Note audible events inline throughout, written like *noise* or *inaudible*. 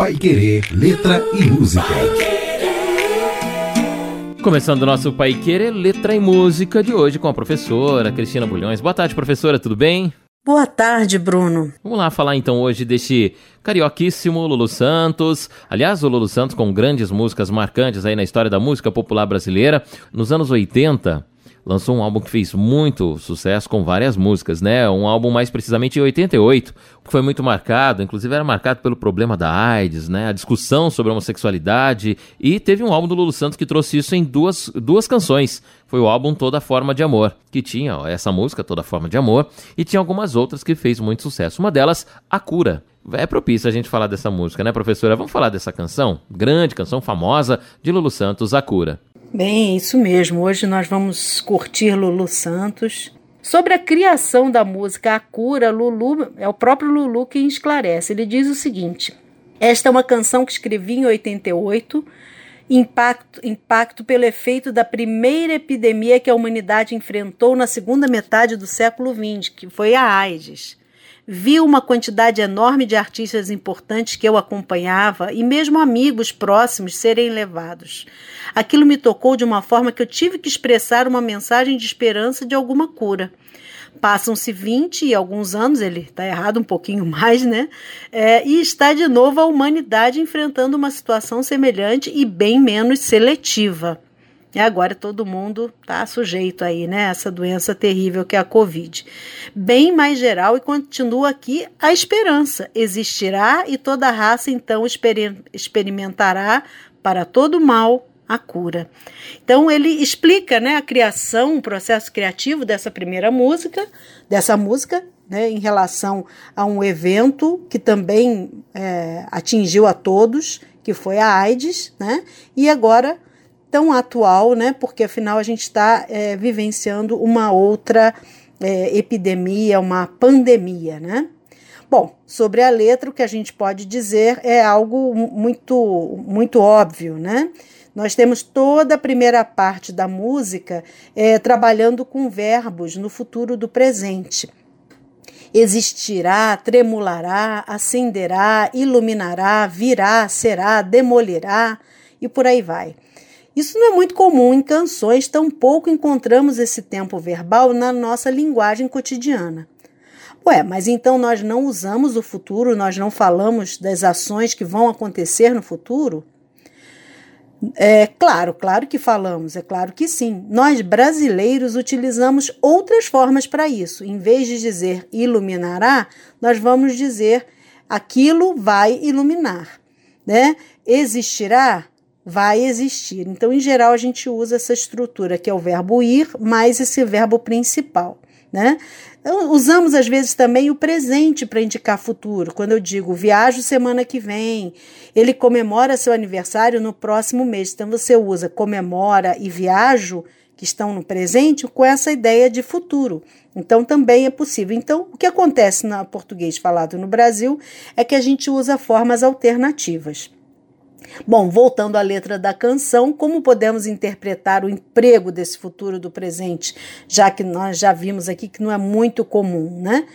Pai Querer, letra e música. Começando o nosso Pai Querer, letra e música de hoje com a professora Cristina Bulhões. Boa tarde, professora, tudo bem? Boa tarde, Bruno. Vamos lá falar então hoje deste carioquíssimo Lulu Santos. Aliás, o Lulu Santos com grandes músicas marcantes aí na história da música popular brasileira. Nos anos 80, lançou um álbum que fez muito sucesso com várias músicas, né? Um álbum mais precisamente em 88, que foi muito marcado, inclusive era marcado pelo problema da AIDS, né? A discussão sobre a homossexualidade e teve um álbum do Lulu Santos que trouxe isso em duas, duas canções. Foi o álbum Toda Forma de Amor, que tinha ó, essa música Toda Forma de Amor e tinha algumas outras que fez muito sucesso. Uma delas, A Cura. É propício a gente falar dessa música, né, professora? Vamos falar dessa canção? Grande canção famosa de Lulu Santos, A Cura. Bem, isso mesmo. Hoje nós vamos curtir Lulu Santos. Sobre a criação da música A Cura, Lulu, é o próprio Lulu quem esclarece. Ele diz o seguinte: Esta é uma canção que escrevi em 88, impacto, impacto pelo efeito da primeira epidemia que a humanidade enfrentou na segunda metade do século XX, que foi a AIDS. Vi uma quantidade enorme de artistas importantes que eu acompanhava e mesmo amigos próximos serem levados. Aquilo me tocou de uma forma que eu tive que expressar uma mensagem de esperança de alguma cura. Passam-se 20 e alguns anos, ele está errado um pouquinho *laughs* mais, né? É, e está de novo a humanidade enfrentando uma situação semelhante e bem menos seletiva. E agora todo mundo está sujeito aí, né? Essa doença terrível que é a Covid. Bem mais geral e continua aqui a esperança. Existirá e toda raça então experimentará para todo mal a cura. Então ele explica, né, a criação, o processo criativo dessa primeira música, dessa música, né, em relação a um evento que também é, atingiu a todos, que foi a AIDS, né? E agora tão atual, né? Porque afinal a gente está é, vivenciando uma outra é, epidemia, uma pandemia, né? Bom, sobre a letra, o que a gente pode dizer é algo muito, muito óbvio, né? Nós temos toda a primeira parte da música é, trabalhando com verbos no futuro do presente. Existirá, tremulará, acenderá, iluminará, virá, será, demolirá e por aí vai. Isso não é muito comum em canções, tampouco encontramos esse tempo verbal na nossa linguagem cotidiana. Ué, mas então nós não usamos o futuro, nós não falamos das ações que vão acontecer no futuro? É claro, claro que falamos, é claro que sim. Nós brasileiros utilizamos outras formas para isso. Em vez de dizer iluminará, nós vamos dizer aquilo vai iluminar, né? Existirá, vai existir. Então, em geral, a gente usa essa estrutura que é o verbo ir mais esse verbo principal, né? Então, usamos às vezes também o presente para indicar futuro. Quando eu digo viajo semana que vem, ele comemora seu aniversário no próximo mês. Então você usa comemora e viajo que estão no presente com essa ideia de futuro. Então também é possível. Então, o que acontece no português falado no Brasil é que a gente usa formas alternativas. Bom, voltando à letra da canção, como podemos interpretar o emprego desse futuro do presente, já que nós já vimos aqui que não é muito comum, né?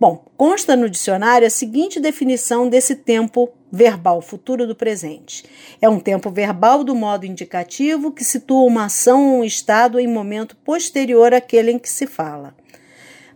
Bom, consta no dicionário a seguinte definição desse tempo verbal, futuro do presente. É um tempo verbal do modo indicativo que situa uma ação ou um estado em momento posterior àquele em que se fala.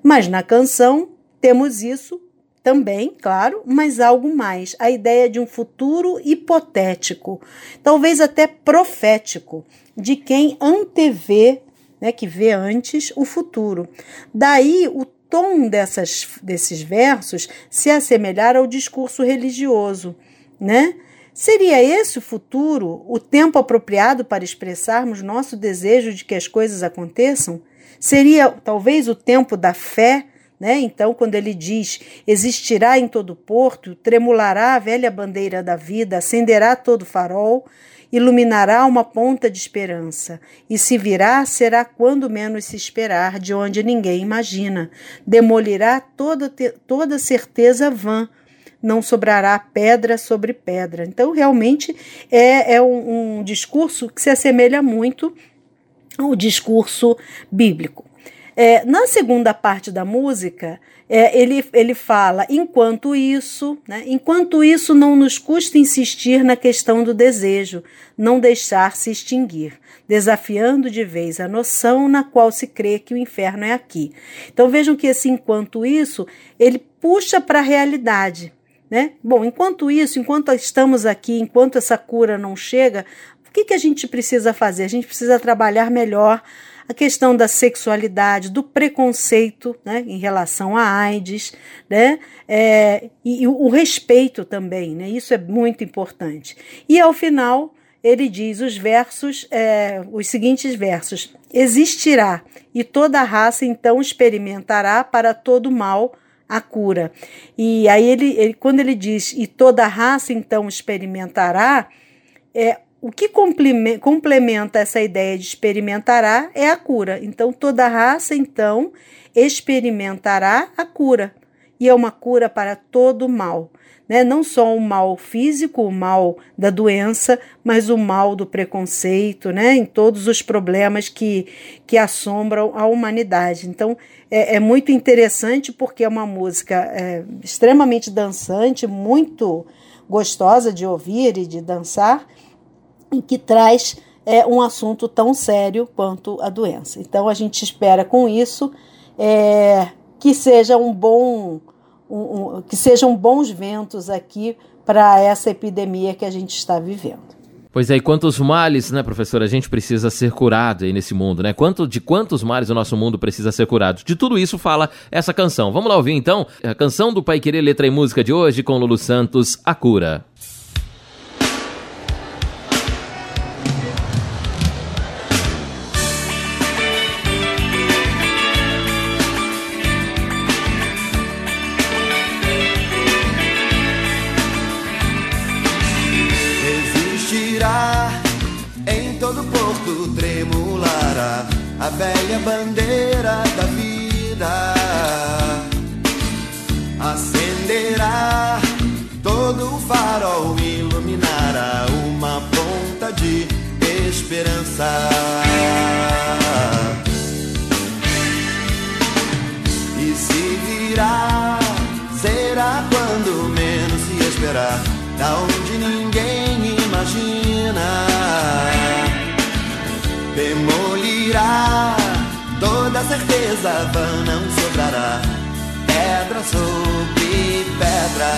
Mas na canção temos isso também, claro, mas algo mais, a ideia de um futuro hipotético, talvez até profético, de quem antevê, né, que vê antes o futuro. Daí o tom dessas, desses versos se assemelhar ao discurso religioso, né? Seria esse o futuro, o tempo apropriado para expressarmos nosso desejo de que as coisas aconteçam? Seria talvez o tempo da fé, né? Então, quando ele diz: existirá em todo porto, tremulará a velha bandeira da vida, acenderá todo farol, iluminará uma ponta de esperança, e se virá, será quando menos se esperar, de onde ninguém imagina, demolirá toda, toda certeza vã não sobrará pedra sobre pedra. Então, realmente é, é um, um, discurso que se assemelha muito ao discurso bíblico. É, na segunda parte da música, é, ele, ele fala: enquanto isso, né, enquanto isso não nos custa insistir na questão do desejo, não deixar se extinguir, desafiando de vez a noção na qual se crê que o inferno é aqui. Então vejam que esse enquanto isso, ele puxa para a realidade. Né? Bom, enquanto isso, enquanto estamos aqui, enquanto essa cura não chega, o que, que a gente precisa fazer? A gente precisa trabalhar melhor a questão da sexualidade, do preconceito né, em relação à AIDS, né, é, e, e, o respeito também, né, isso é muito importante. E ao final, ele diz os versos, é, os seguintes versos: Existirá, e toda raça então experimentará para todo mal a cura. E aí ele, ele quando ele diz e toda raça então experimentará, é o que complementa essa ideia de experimentará é a cura. Então, toda raça, então, experimentará a cura. E é uma cura para todo mal. Né? Não só o mal físico, o mal da doença, mas o mal do preconceito, né? em todos os problemas que, que assombram a humanidade. Então, é, é muito interessante porque é uma música é, extremamente dançante, muito gostosa de ouvir e de dançar que traz é, um assunto tão sério quanto a doença. Então a gente espera com isso é, que seja um bom, um, um, que sejam bons ventos aqui para essa epidemia que a gente está vivendo. Pois é, e quantos males, né, professora, a gente precisa ser curado aí nesse mundo, né? Quanto, de quantos males o nosso mundo precisa ser curado? De tudo isso fala essa canção. Vamos lá ouvir então a canção do Pai Querer Letra e Música de hoje com Lulu Santos, A Cura. A velha bandeira da vida. Acenderá todo o farol iluminará uma ponta de esperança. E se virá será quando menos se esperar. Da onde ninguém imagina demolirá. Toda certeza vã não sobrará. Pedra sobre pedra.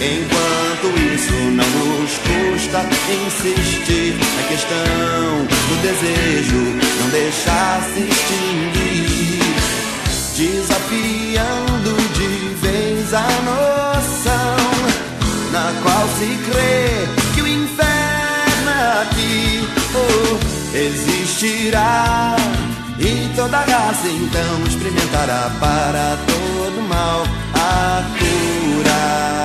Enquanto isso não nos custa insistir na questão do desejo, não deixar se extinguir, desafiando de vez a noção na qual se crê existirá. E toda raça então experimentará para todo mal a cura.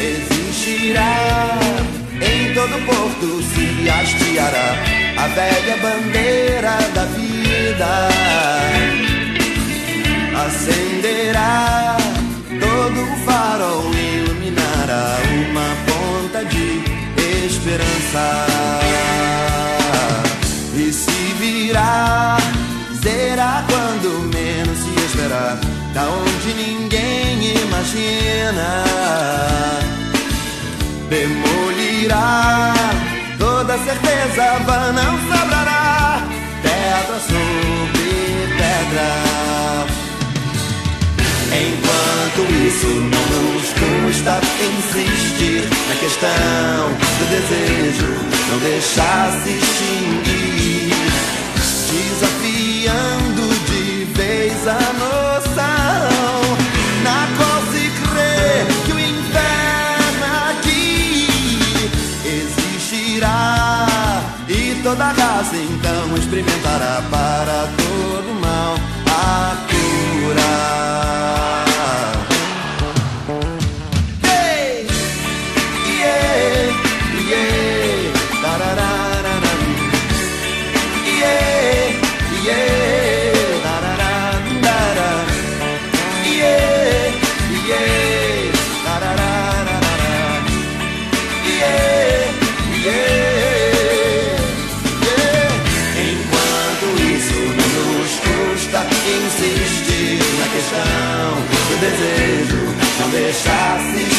Existirá em todo porto se hasteará a velha bandeira da vida. Acenderá todo o farol iluminará uma ponta de esperança. E se virá será quando menos se esperar da onde ninguém imagina. Demolirá certeza não sobrará pedra sobre pedra. Enquanto isso não nos custa insistir na questão do desejo, não deixar se extinguir, toda raça então experimentará para todo mal a cura. Não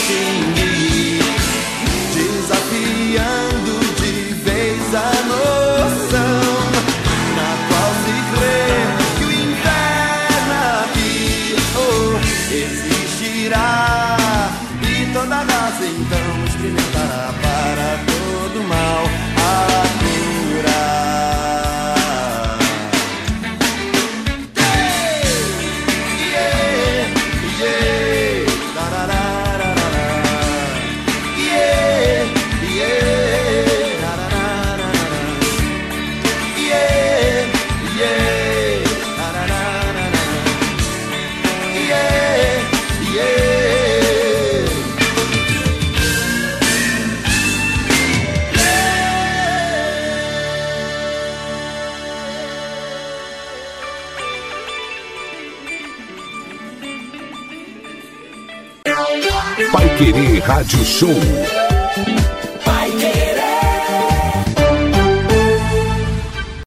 Rádio Show